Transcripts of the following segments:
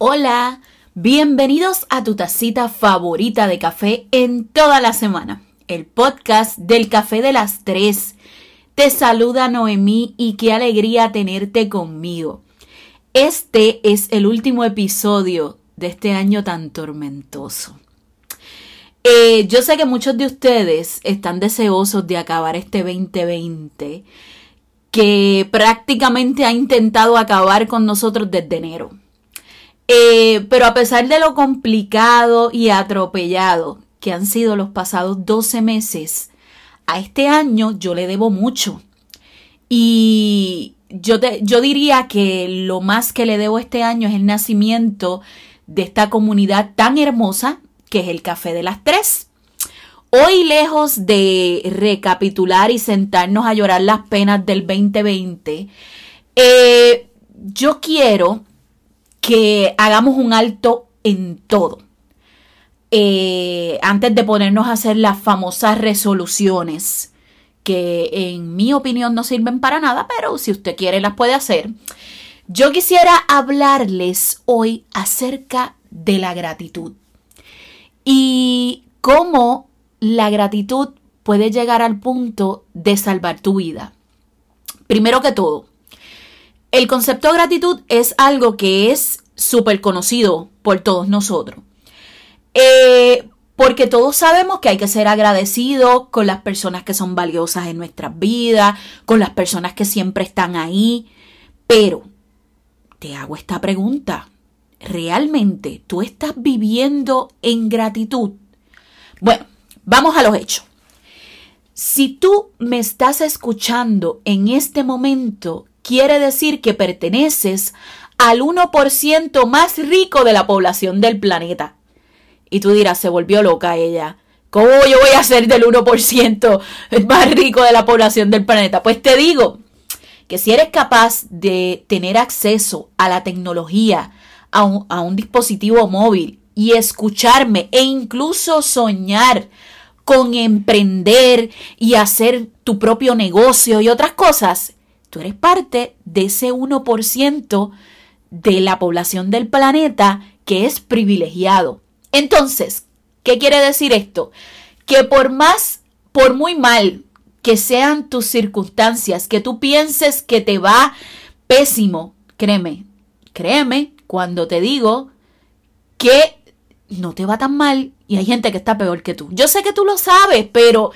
Hola, bienvenidos a tu tacita favorita de café en toda la semana, el podcast del café de las tres. Te saluda Noemí y qué alegría tenerte conmigo. Este es el último episodio de este año tan tormentoso. Eh, yo sé que muchos de ustedes están deseosos de acabar este 2020 que prácticamente ha intentado acabar con nosotros desde enero. Eh, pero a pesar de lo complicado y atropellado que han sido los pasados 12 meses, a este año yo le debo mucho. Y yo, yo diría que lo más que le debo este año es el nacimiento de esta comunidad tan hermosa que es el Café de las Tres. Hoy, lejos de recapitular y sentarnos a llorar las penas del 2020, eh, yo quiero que hagamos un alto en todo. Eh, antes de ponernos a hacer las famosas resoluciones, que en mi opinión no sirven para nada, pero si usted quiere las puede hacer. Yo quisiera hablarles hoy acerca de la gratitud y cómo la gratitud puede llegar al punto de salvar tu vida. Primero que todo, el concepto de gratitud es algo que es súper conocido por todos nosotros. Eh, porque todos sabemos que hay que ser agradecidos con las personas que son valiosas en nuestras vidas, con las personas que siempre están ahí. Pero te hago esta pregunta realmente tú estás viviendo en gratitud? Bueno, vamos a los hechos. Si tú me estás escuchando en este momento, quiere decir que perteneces al 1% más rico de la población del planeta. Y tú dirás, se volvió loca ella. ¿Cómo yo voy a ser del 1% más rico de la población del planeta? Pues te digo que si eres capaz de tener acceso a la tecnología, a un, dispositivo móvil y escucharme e incluso soñar con emprender y hacer tu propio negocio y otras cosas, tú eres parte de ese 1% de la población del planeta que es privilegiado. Entonces, ¿qué quiere decir esto? Que por más, por muy mal que sean tus circunstancias, que tú pienses que te va pésimo, créeme, créeme cuando te digo que no te va tan mal y hay gente que está peor que tú. Yo sé que tú lo sabes, pero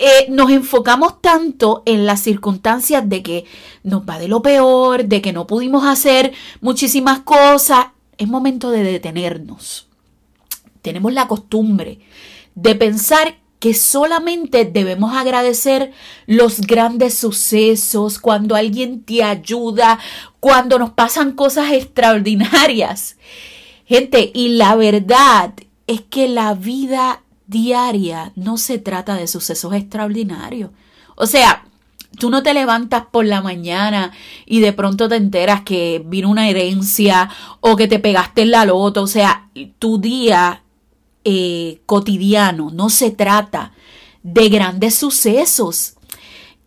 eh, nos enfocamos tanto en las circunstancias de que nos va de lo peor, de que no pudimos hacer muchísimas cosas. Es momento de detenernos. Tenemos la costumbre de pensar que solamente debemos agradecer los grandes sucesos, cuando alguien te ayuda, cuando nos pasan cosas extraordinarias. Gente, y la verdad es que la vida diaria no se trata de sucesos extraordinarios. O sea, tú no te levantas por la mañana y de pronto te enteras que vino una herencia o que te pegaste en la loto. O sea, tu día eh, cotidiano, no se trata de grandes sucesos.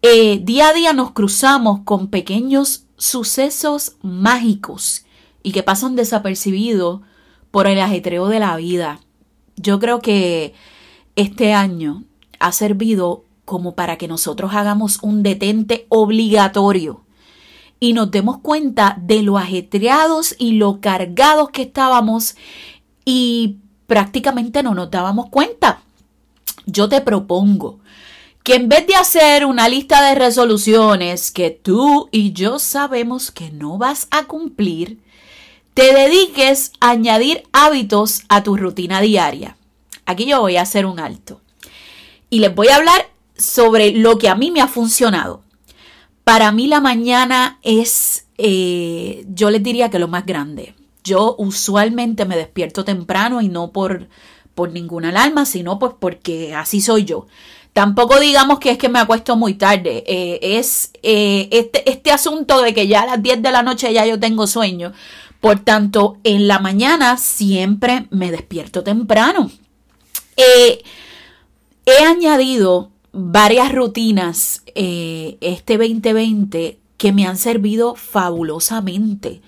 Eh, día a día nos cruzamos con pequeños sucesos mágicos y que pasan desapercibidos por el ajetreo de la vida. Yo creo que este año ha servido como para que nosotros hagamos un detente obligatorio y nos demos cuenta de lo ajetreados y lo cargados que estábamos y prácticamente no nos dábamos cuenta. Yo te propongo que en vez de hacer una lista de resoluciones que tú y yo sabemos que no vas a cumplir, te dediques a añadir hábitos a tu rutina diaria. Aquí yo voy a hacer un alto. Y les voy a hablar sobre lo que a mí me ha funcionado. Para mí la mañana es, eh, yo les diría que lo más grande. Yo usualmente me despierto temprano y no por, por ninguna alarma, sino pues porque así soy yo. Tampoco digamos que es que me acuesto muy tarde. Eh, es eh, este, este asunto de que ya a las 10 de la noche ya yo tengo sueño. Por tanto, en la mañana siempre me despierto temprano. Eh, he añadido varias rutinas este 2020 que me han servido fabulosamente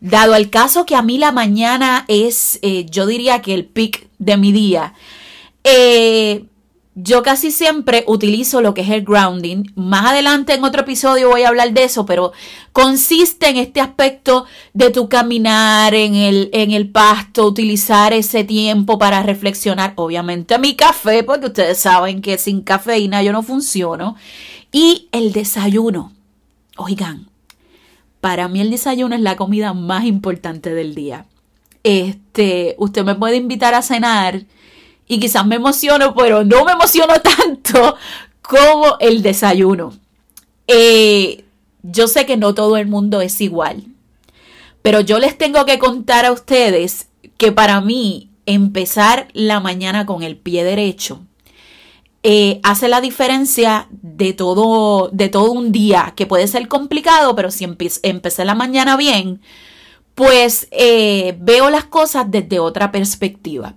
Dado el caso que a mí la mañana es, yo diría que el pic de mi día, yo casi siempre utilizo lo que es el grounding. Más adelante en otro episodio voy a hablar de eso, pero consiste en este aspecto de tu caminar en el, en el pasto, utilizar ese tiempo para reflexionar. Obviamente mi café, porque ustedes saben que sin cafeína yo no funciono. Y el desayuno. Oigan, para mí el desayuno es la comida más importante del día. Este, usted me puede invitar a cenar y quizás me emociono, pero no me emociono tanto como el desayuno. Eh, yo sé que no todo el mundo es igual, pero yo les tengo que contar a ustedes que para mí empezar la mañana con el pie derecho eh, hace la diferencia de todo, de todo un día, que puede ser complicado, pero si empecé la mañana bien, pues eh, veo las cosas desde otra perspectiva.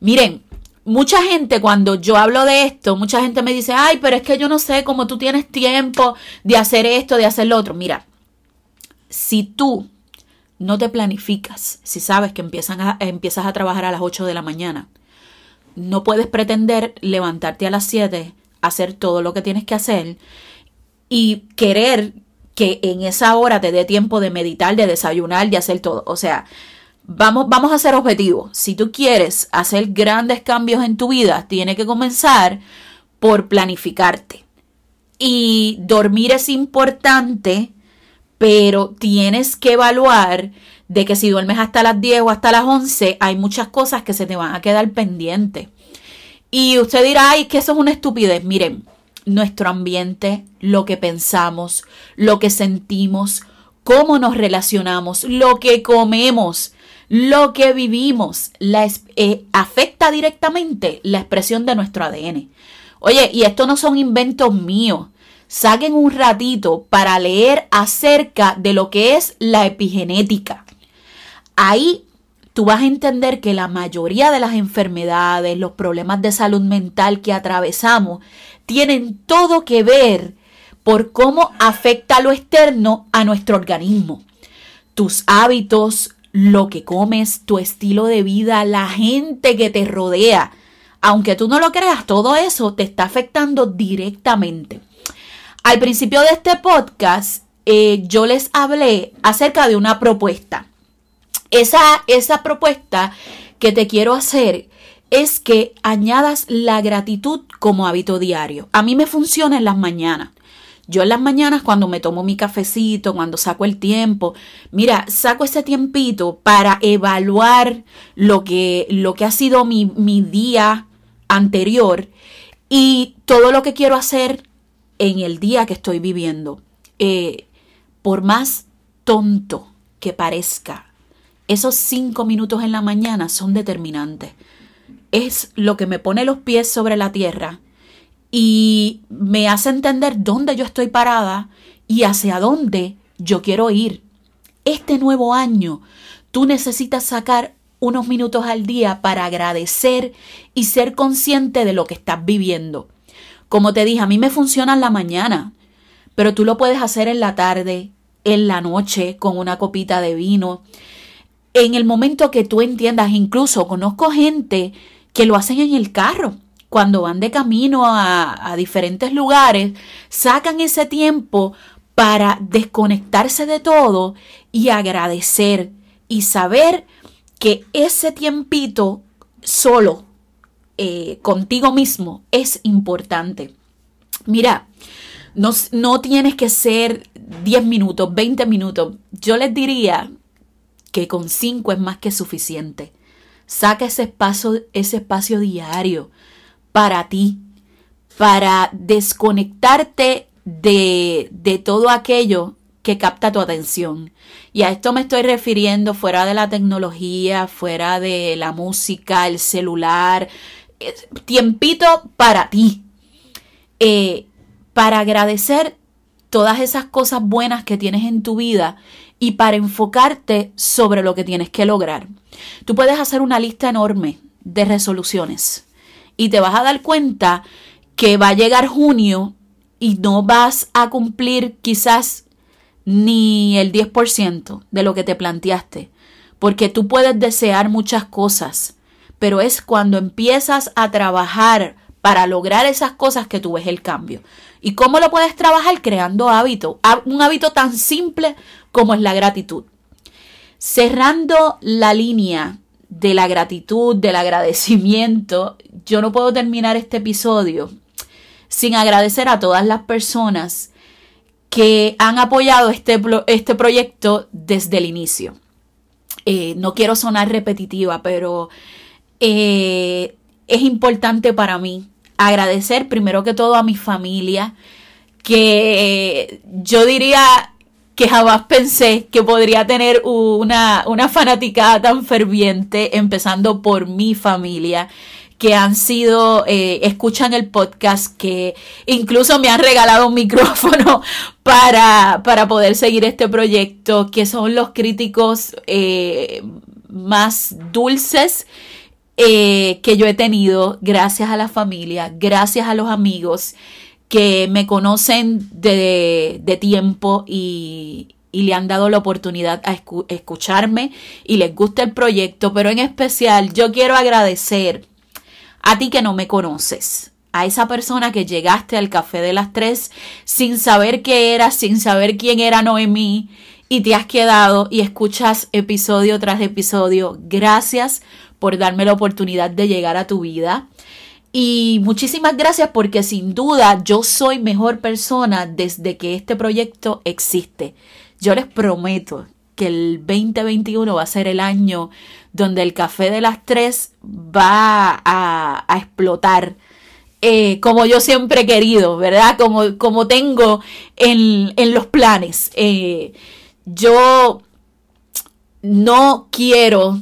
Miren, mucha gente cuando yo hablo de esto, mucha gente me dice, ay, pero es que yo no sé cómo tú tienes tiempo de hacer esto, de hacer lo otro. Mira, si tú no te planificas, si sabes que empiezas a trabajar a las 8 de la mañana, no puedes pretender levantarte a las 7, hacer todo lo que tienes que hacer y querer que en esa hora te dé tiempo de meditar, de desayunar, de hacer todo. O sea, Vamos, vamos a ser objetivos. Si tú quieres hacer grandes cambios en tu vida, tiene que comenzar por planificarte. Y dormir es importante, pero tienes que evaluar de que si duermes hasta las 10 o hasta las 11, hay muchas cosas que se te van a quedar pendientes. Y usted dirá, ay, que eso es una estupidez. Miren, nuestro ambiente, lo que pensamos, lo que sentimos, cómo nos relacionamos, lo que comemos, lo que vivimos eh, afecta directamente la expresión de nuestro ADN. Oye, y esto no son inventos míos. Saquen un ratito para leer acerca de lo que es la epigenética. Ahí tú vas a entender que la mayoría de las enfermedades, los problemas de salud mental que atravesamos, tienen todo que ver por cómo afecta lo externo a nuestro organismo. Tus hábitos, lo que comes, tu estilo de vida, la gente que te rodea. Aunque tú no lo creas, todo eso te está afectando directamente. Al principio de este podcast, eh, yo les hablé acerca de una propuesta. Esa, esa propuesta que te quiero hacer es que añadas la gratitud como hábito diario. A mí me funciona en las mañanas. Yo en las mañanas cuando me tomo mi cafecito, cuando saco el tiempo, mira, saco ese tiempito para evaluar lo que, lo que ha sido mi, mi día anterior y todo lo que quiero hacer en el día que estoy viviendo. Eh, por más tonto que parezca, esos cinco minutos en la mañana son determinantes. Es lo que me pone los pies sobre la tierra y me hace entender dónde yo estoy parada y hacia dónde yo quiero ir. Este nuevo año, tú necesitas sacar unos minutos al día para agradecer y ser consciente de lo que estás viviendo. Como te dije, a mí me funciona en la mañana, pero tú lo puedes hacer en la tarde, en la noche, con una copita de vino. En el momento que tú entiendas, incluso conozco gente que lo hacen en el carro cuando van de camino a, diferentes lugares, sacan ese tiempo para desconectarse de todo y agradecer y saber que ese tiempito solo eh, contigo mismo es importante. Mira, no, no, tienes que ser 10 minutos, 20 minutos. Yo les diría que con 5 es más que suficiente. Saca ese espacio, ese espacio diario para ti, para desconectarte de, de todo aquello que capta tu atención. Y a esto me estoy refiriendo fuera de la tecnología, fuera de la música, el celular, tiempito para ti, eh, para agradecer todas esas cosas buenas que tienes en tu vida y para enfocarte sobre lo que tienes que lograr. Tú puedes hacer una lista enorme de resoluciones y te vas a dar cuenta que va a llegar junio y no vas a cumplir quizás ni el 10% de lo que te planteaste, porque tú puedes desear muchas cosas, pero es cuando empiezas a trabajar para lograr esas cosas que tú ves el cambio. ¿Y cómo lo puedes trabajar? Creando hábitos, un hábito tan simple como es la gratitud. Cerrando la línea de la gratitud, del agradecimiento, yo no puedo terminar este episodio sin agradecer a todas las personas que han apoyado este, este proyecto desde el inicio. Eh, no quiero sonar repetitiva, pero eh, es importante para mí agradecer primero que todo a mi familia, que yo diría que jamás pensé que podría tener una, una fanaticada tan ferviente, empezando por mi familia que han sido, eh, escuchan el podcast, que incluso me han regalado un micrófono para, para poder seguir este proyecto, que son los críticos eh, más dulces eh, que yo he tenido gracias a la familia, gracias a los amigos que me conocen de, de tiempo y, y le han dado la oportunidad a escucharme y les gusta el proyecto, pero en especial yo quiero agradecer a ti que no me conoces, a esa persona que llegaste al café de las tres sin saber qué era, sin saber quién era Noemí y te has quedado y escuchas episodio tras episodio. Gracias por darme la oportunidad de llegar a tu vida. Y muchísimas gracias porque sin duda yo soy mejor persona desde que este proyecto existe. Yo les prometo que el 2021 va a ser el año donde el café de las tres va a, explotar. Eh, como yo siempre he querido, ¿verdad? Como, como tengo en, los planes. Eh, yo no quiero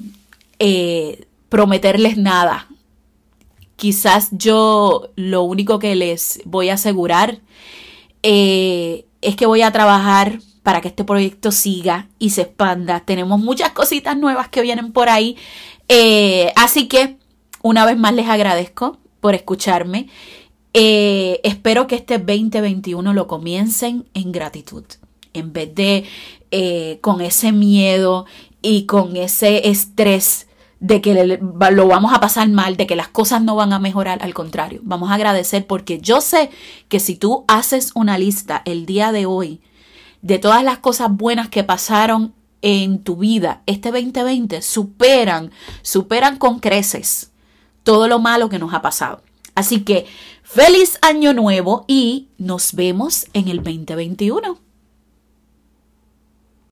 eh, prometerles nada. Quizás yo lo único que les voy a asegurar eh, es que voy a trabajar para que este proyecto siga y se expanda. Tenemos muchas cositas nuevas que vienen por ahí. Eh, así que una vez más les agradezco por escucharme. Eh, espero que este 2021 lo comiencen en gratitud. En vez de con ese miedo y con ese estrés de que lo vamos a pasar mal, de que las cosas no van a mejorar, al contrario, vamos a agradecer porque yo sé que si tú haces una lista el día de hoy de todas las cosas buenas que pasaron en tu vida, este 2020 superan, superan con creces todo lo malo que nos ha pasado. Así que feliz año nuevo y nos vemos en el 2021.